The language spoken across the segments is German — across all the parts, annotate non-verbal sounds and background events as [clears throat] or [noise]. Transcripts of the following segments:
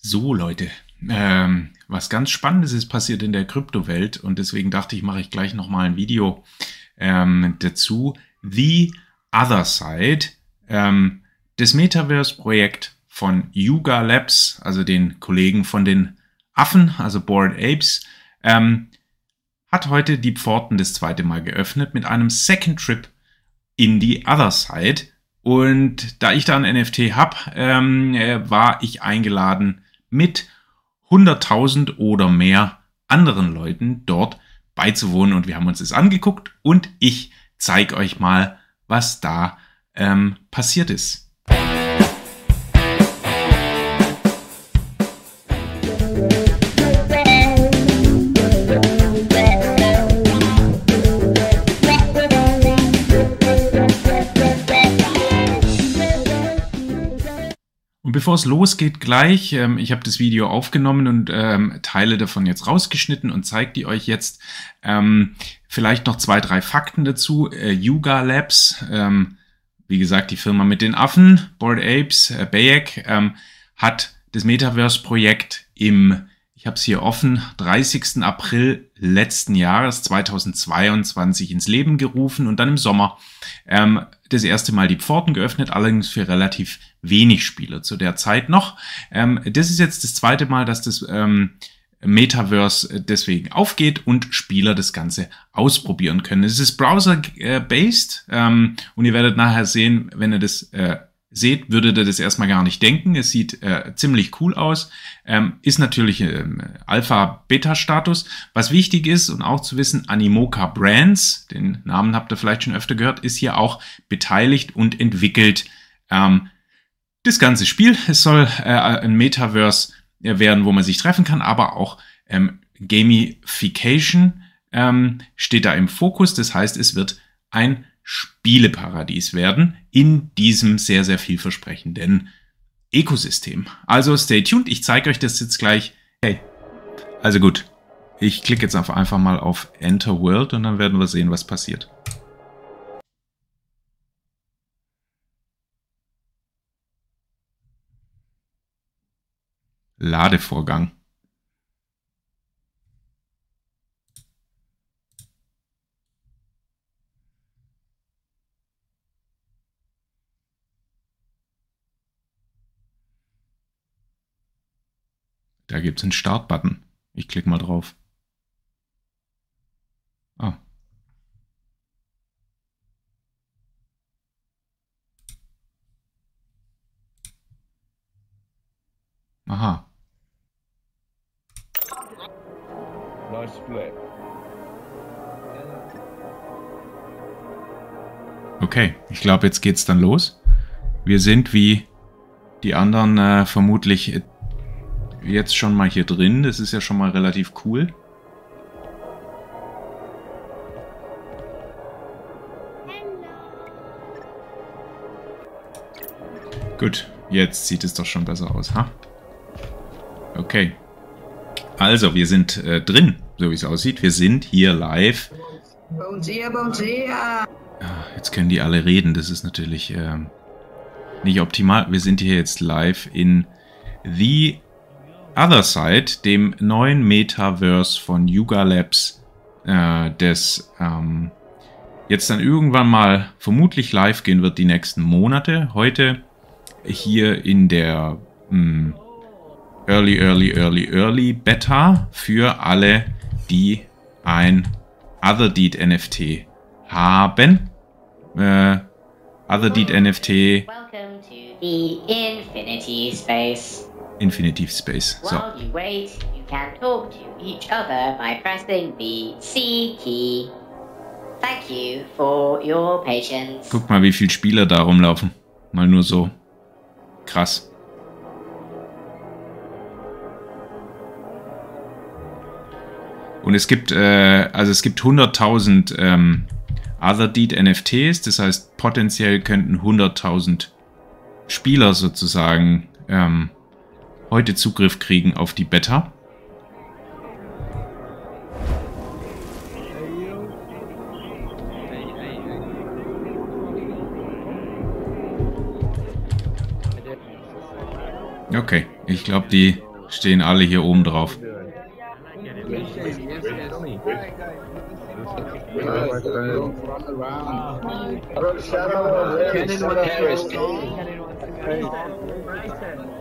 So, Leute, ähm, was ganz Spannendes ist passiert in der Kryptowelt und deswegen dachte ich, mache ich gleich nochmal ein Video ähm, dazu. The Other Side, ähm, das Metaverse-Projekt von Yuga Labs, also den Kollegen von den Affen, also Bored Apes, ähm, hat heute die Pforten das zweite Mal geöffnet mit einem Second Trip in the Other Side. Und da ich da ein NFT habe, ähm, äh, war ich eingeladen, mit 100.000 oder mehr anderen Leuten dort beizuwohnen. Und wir haben uns das angeguckt und ich zeige euch mal, was da ähm, passiert ist. Und bevor es losgeht gleich, ähm, ich habe das Video aufgenommen und ähm, Teile davon jetzt rausgeschnitten und zeige die euch jetzt. Ähm, vielleicht noch zwei, drei Fakten dazu. Äh, Yuga Labs, ähm, wie gesagt, die Firma mit den Affen, Board Apes, äh, Bayek, ähm, hat das Metaverse-Projekt im habe es hier offen, 30. April letzten Jahres 2022 ins Leben gerufen und dann im Sommer ähm, das erste Mal die Pforten geöffnet, allerdings für relativ wenig Spieler zu der Zeit noch. Ähm, das ist jetzt das zweite Mal, dass das ähm, Metaverse deswegen aufgeht und Spieler das Ganze ausprobieren können. Es ist browser-based ähm, und ihr werdet nachher sehen, wenn ihr das äh, seht, würdet ihr das erstmal gar nicht denken. Es sieht äh, ziemlich cool aus. Ähm, ist natürlich ähm, Alpha-Beta-Status. Was wichtig ist und auch zu wissen, Animoca Brands, den Namen habt ihr vielleicht schon öfter gehört, ist hier auch beteiligt und entwickelt ähm, das ganze Spiel. Es soll äh, ein Metaverse äh, werden, wo man sich treffen kann, aber auch ähm, Gamification ähm, steht da im Fokus. Das heißt, es wird ein Spieleparadies werden in diesem sehr, sehr vielversprechenden Ökosystem. Also stay tuned, ich zeige euch das jetzt gleich. Hey, also gut, ich klicke jetzt einfach mal auf Enter World und dann werden wir sehen, was passiert. Ladevorgang. Da gibt es einen Start-Button. Ich klicke mal drauf. Ah. Aha. Nice split. Okay, ich glaube, jetzt geht's dann los. Wir sind wie die anderen äh, vermutlich jetzt schon mal hier drin. Das ist ja schon mal relativ cool. Gut, jetzt sieht es doch schon besser aus, ha? Okay. Also, wir sind äh, drin, so wie es aussieht. Wir sind hier live. Bonsia, Bonsia. Ah, jetzt können die alle reden. Das ist natürlich äh, nicht optimal. Wir sind hier jetzt live in The Other Side, dem neuen Metaverse von Yuga Labs, äh, das ähm, jetzt dann irgendwann mal vermutlich live gehen wird die nächsten Monate. Heute hier in der mh, hm, Early, Early, Early, Early Beta für alle, die ein Other Deed NFT haben. Äh, Other Deed NFT. Welcome to the Infinity Space. Infinitive Space. So. While you wait, you can talk to each other by pressing the C key. Thank you for your patience. Guck mal, wie viele Spieler da rumlaufen. Mal nur so. Krass. Und es gibt, äh, also es gibt 100.000 ähm, Other Deed NFTs. Das heißt, potenziell könnten 100.000 Spieler sozusagen ähm, heute Zugriff kriegen auf die Beta. Okay, ich glaube, die Stehen alle hier oben drauf.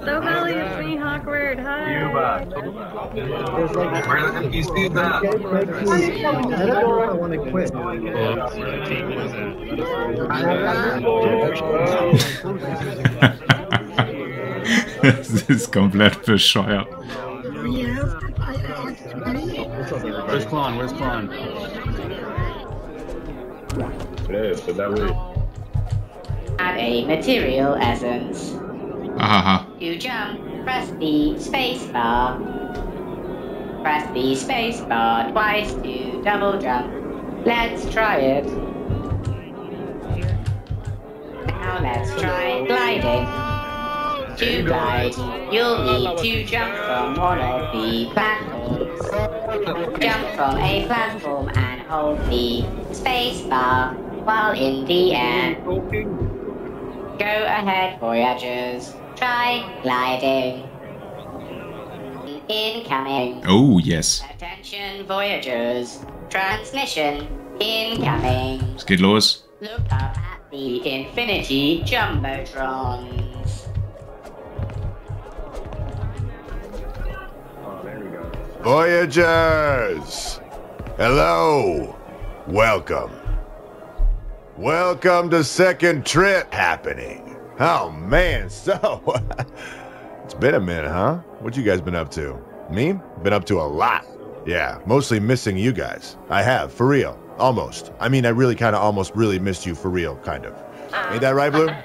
So Holly, it's me, Hawkward. Hi. You see that? I don't know if I want to quit. das ist komplett bescheuert. Where's Klon? Where's Klon? Add a material essence. Ahaha. To jump, press the space bar. Press the space bar twice to double jump. Let's try it. Now let's try gliding. To glide, you'll need to jump from one of the platforms. Jump from a platform and hold the space bar while in the air. Go ahead, Voyagers. Try gliding. Incoming. Oh, yes. Attention, Voyagers. Transmission incoming. Es geht los. Look up at the Infinity Jumbotrons. Oh, there we go. Voyagers! Hello! Welcome. Welcome to second trip happening. Oh man, [laughs] so it's been a minute, huh? What you guys been up to? Me? Been up to a lot. Yeah, mostly missing you guys. I have, for real. Almost. I mean, I really kind of almost really missed you for real, kind of. Ain't that right, Blue? [laughs]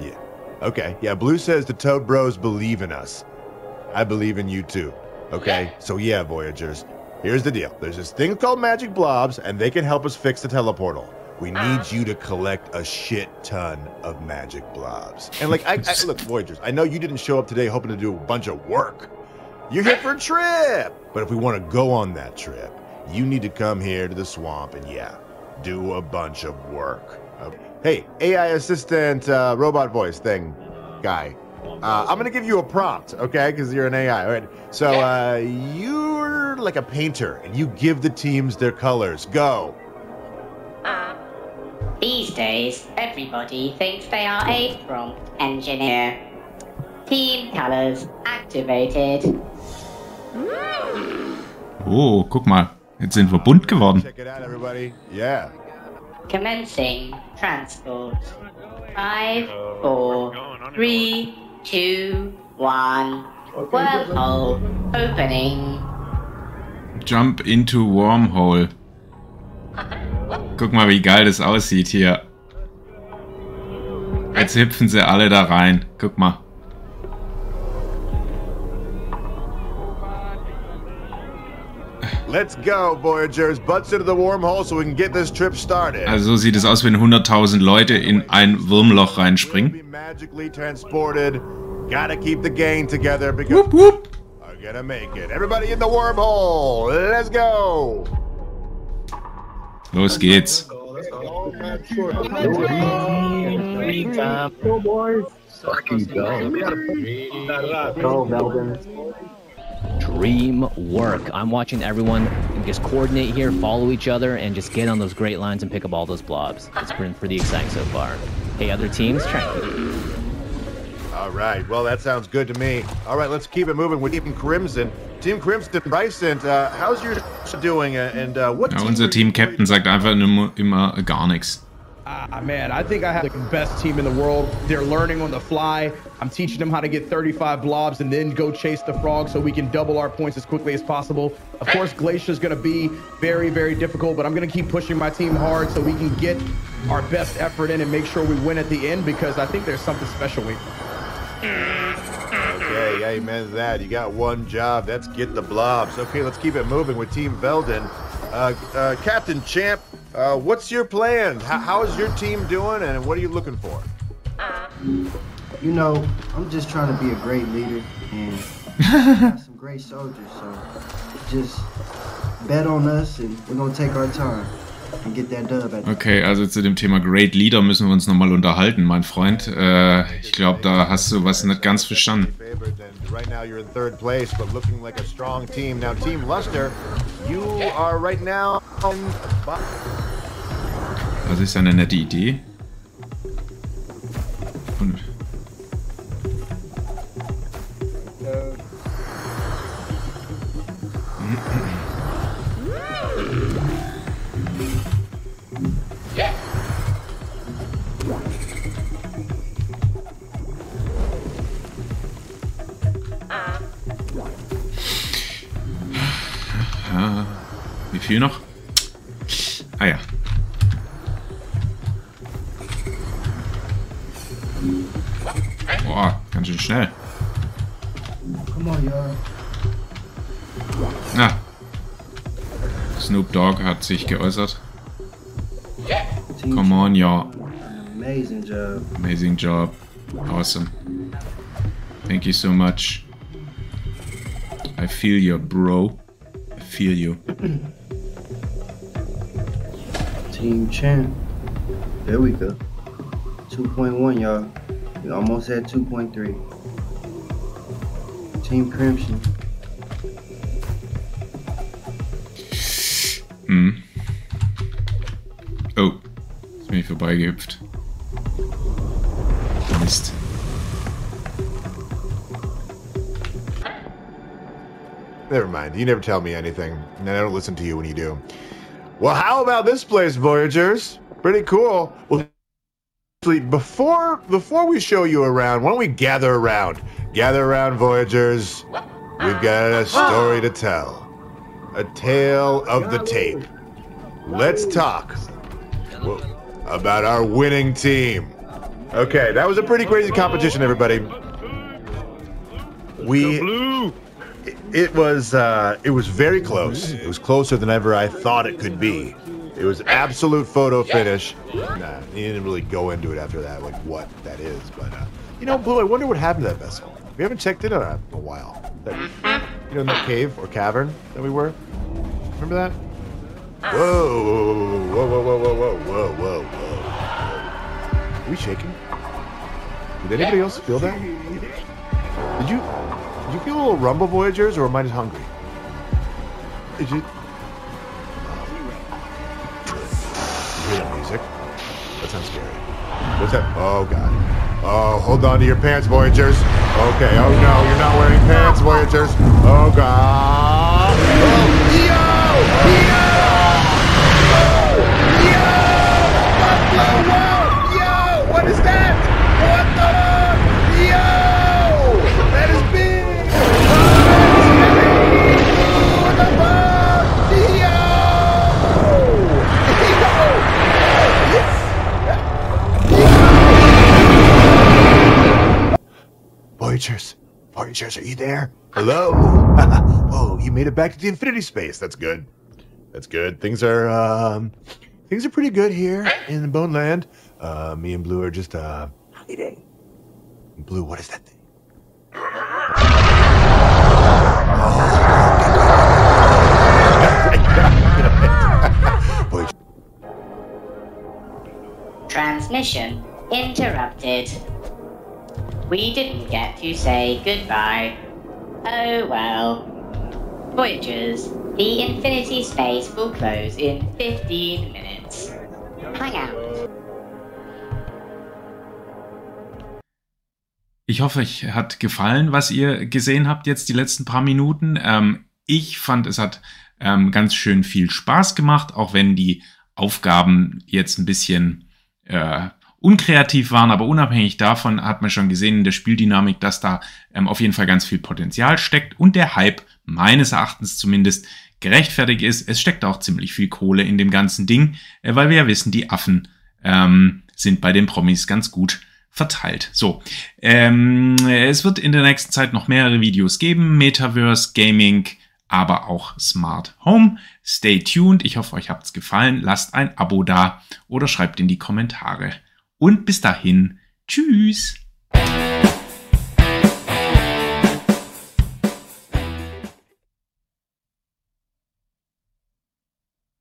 Yeah. Okay. Yeah, Blue says the Toad Bros believe in us. I believe in you too. Okay? So yeah, Voyagers. Here's the deal. There's this thing called magic blobs, and they can help us fix the teleportal. We need you to collect a shit ton of magic blobs. And like, I, I [laughs] look, Voyagers. I know you didn't show up today hoping to do a bunch of work. You're here for a trip. But if we want to go on that trip, you need to come here to the swamp and yeah, do a bunch of work. Okay. Hey, AI assistant, uh, robot voice thing, guy. Uh, I'm gonna give you a prompt, okay? Because you're an AI. All right. So uh, you're like a painter, and you give the teams their colors. Go. These days, everybody thinks they are a prompt engineer. Team colors activated. Oh, guck mal. Jetzt sind wir bunt geworden. Check it out, everybody. Yeah. Commencing transport. Five, four, three, two, one. Wormhole opening. Jump into Wormhole. Guck mal, wie geil das aussieht hier. Jetzt hüpfen sie alle da rein. Guck mal. Let's go, Voyagers. Butts into the wormhole so we can get this trip started. Also so sieht es aus, wenn 100.000 Leute in ein Wurmloch We'll reinspringen. be magically transported. Gotta keep the gang together because. I'm gonna make it. Everybody in the wormhole. Let's go. Los geht's. Go, Melvin. Dream work. I'm watching everyone just coordinate here, follow each other, and just get on those great lines and pick up all those blobs. It's been pretty exciting so far. Hey, other teams, try and All right. Well, that sounds good to me. All right, let's keep it moving with Team Crimson. Team Crimson, Bryson, uh, how's your doing? Uh, and uh, what? Ja, team unser are you Team-Captain sagt einfach immer, immer gar nichts. Ah, man, I think I have the best team in the world. They're learning on the fly. I'm teaching them how to get 35 blobs and then go chase the frog so we can double our points as quickly as possible. Of course, Glacier's going to be very, very difficult, but I'm going to keep pushing my team hard so we can get our best effort in and make sure we win at the end because I think there's something special we Okay, amen to that. You got one job. That's get the blobs. Okay, let's keep it moving with Team Veldon. Uh, uh, Captain Champ, uh, what's your plan? How, how is your team doing, and what are you looking for? You know, I'm just trying to be a great leader and got some great soldiers. So just bet on us, and we're gonna take our time. Okay, also zu dem Thema Great Leader müssen wir uns nochmal unterhalten, mein Freund. Äh, ich glaube, da hast du was nicht ganz verstanden. Right now you're in third place, but looking like a strong team. Now, Team Luster, you are right now in Das ist eine nette Idee. Und viel noch? Ah ja. Boah, ganz schön schnell. Come on, y'all. Ah. Snoop Dogg hat sich geäußert. Come on, y'all. Amazing job. Amazing job. Awesome. Thank you so much. I feel you, bro. I feel you. [clears throat] Team champ. There we go. 2.1, y'all. We almost at 2.3. Team Crimson. Hm. Oh. Ist mir vorbeigehüpft. Mist. Never mind. You never tell me anything, and I don't listen to you when you do. Well, how about this place, Voyagers? Pretty cool. Well, before before we show you around, why don't we gather around? Gather around, Voyagers. We've got a story to tell. A tale of the tape. Let's talk about our winning team. Okay, that was a pretty crazy competition, everybody. We it was uh, it was very close. It was closer than ever I thought it could be. It was absolute photo finish. Nah, he didn't really go into it after that, like what that is. But uh, you know, Blue, I wonder what happened to that vessel. We haven't checked in on it in a while. That, you know, in that cave or cavern that we were. Remember that? Whoa, whoa, whoa, whoa, whoa, whoa, whoa, whoa, whoa. Are we shaking? Did anybody else feel that? Did you? You feel a little rumble, Voyagers, or am I just hungry? Did you? You hear music? That sounds scary. What's that? Oh god. Oh, hold on to your pants, Voyagers. Okay. Oh no, you're not wearing pants, Voyagers. Oh god. Oh, yo! Yo! Yo! Whoa! Yo! What is that? You there? Hello? [laughs] oh, you made it back to the infinity space. That's good. That's good. Things are um things are pretty good here in the Bone Land. Uh me and Blue are just uh hiding. Blue, what is that thing? Voyager. Transmission interrupted. We didn't get to say goodbye. Oh well. Voyagers, the infinity space will close in 15 minutes. Hang out. Ich hoffe, euch hat gefallen, was ihr gesehen habt jetzt die letzten paar Minuten. Ähm, ich fand, es hat ähm, ganz schön viel Spaß gemacht, auch wenn die Aufgaben jetzt ein bisschen äh, unkreativ waren, aber unabhängig davon hat man schon gesehen in der Spieldynamik, dass da ähm, auf jeden Fall ganz viel Potenzial steckt und der Hype meines Erachtens zumindest gerechtfertigt ist. Es steckt auch ziemlich viel Kohle in dem ganzen Ding, äh, weil wir ja wissen, die Affen ähm, sind bei den Promis ganz gut verteilt. So, ähm, es wird in der nächsten Zeit noch mehrere Videos geben, Metaverse, Gaming, aber auch Smart Home. Stay tuned. Ich hoffe, euch hat's gefallen. Lasst ein Abo da oder schreibt in die Kommentare. Und bis dahin, tschüss.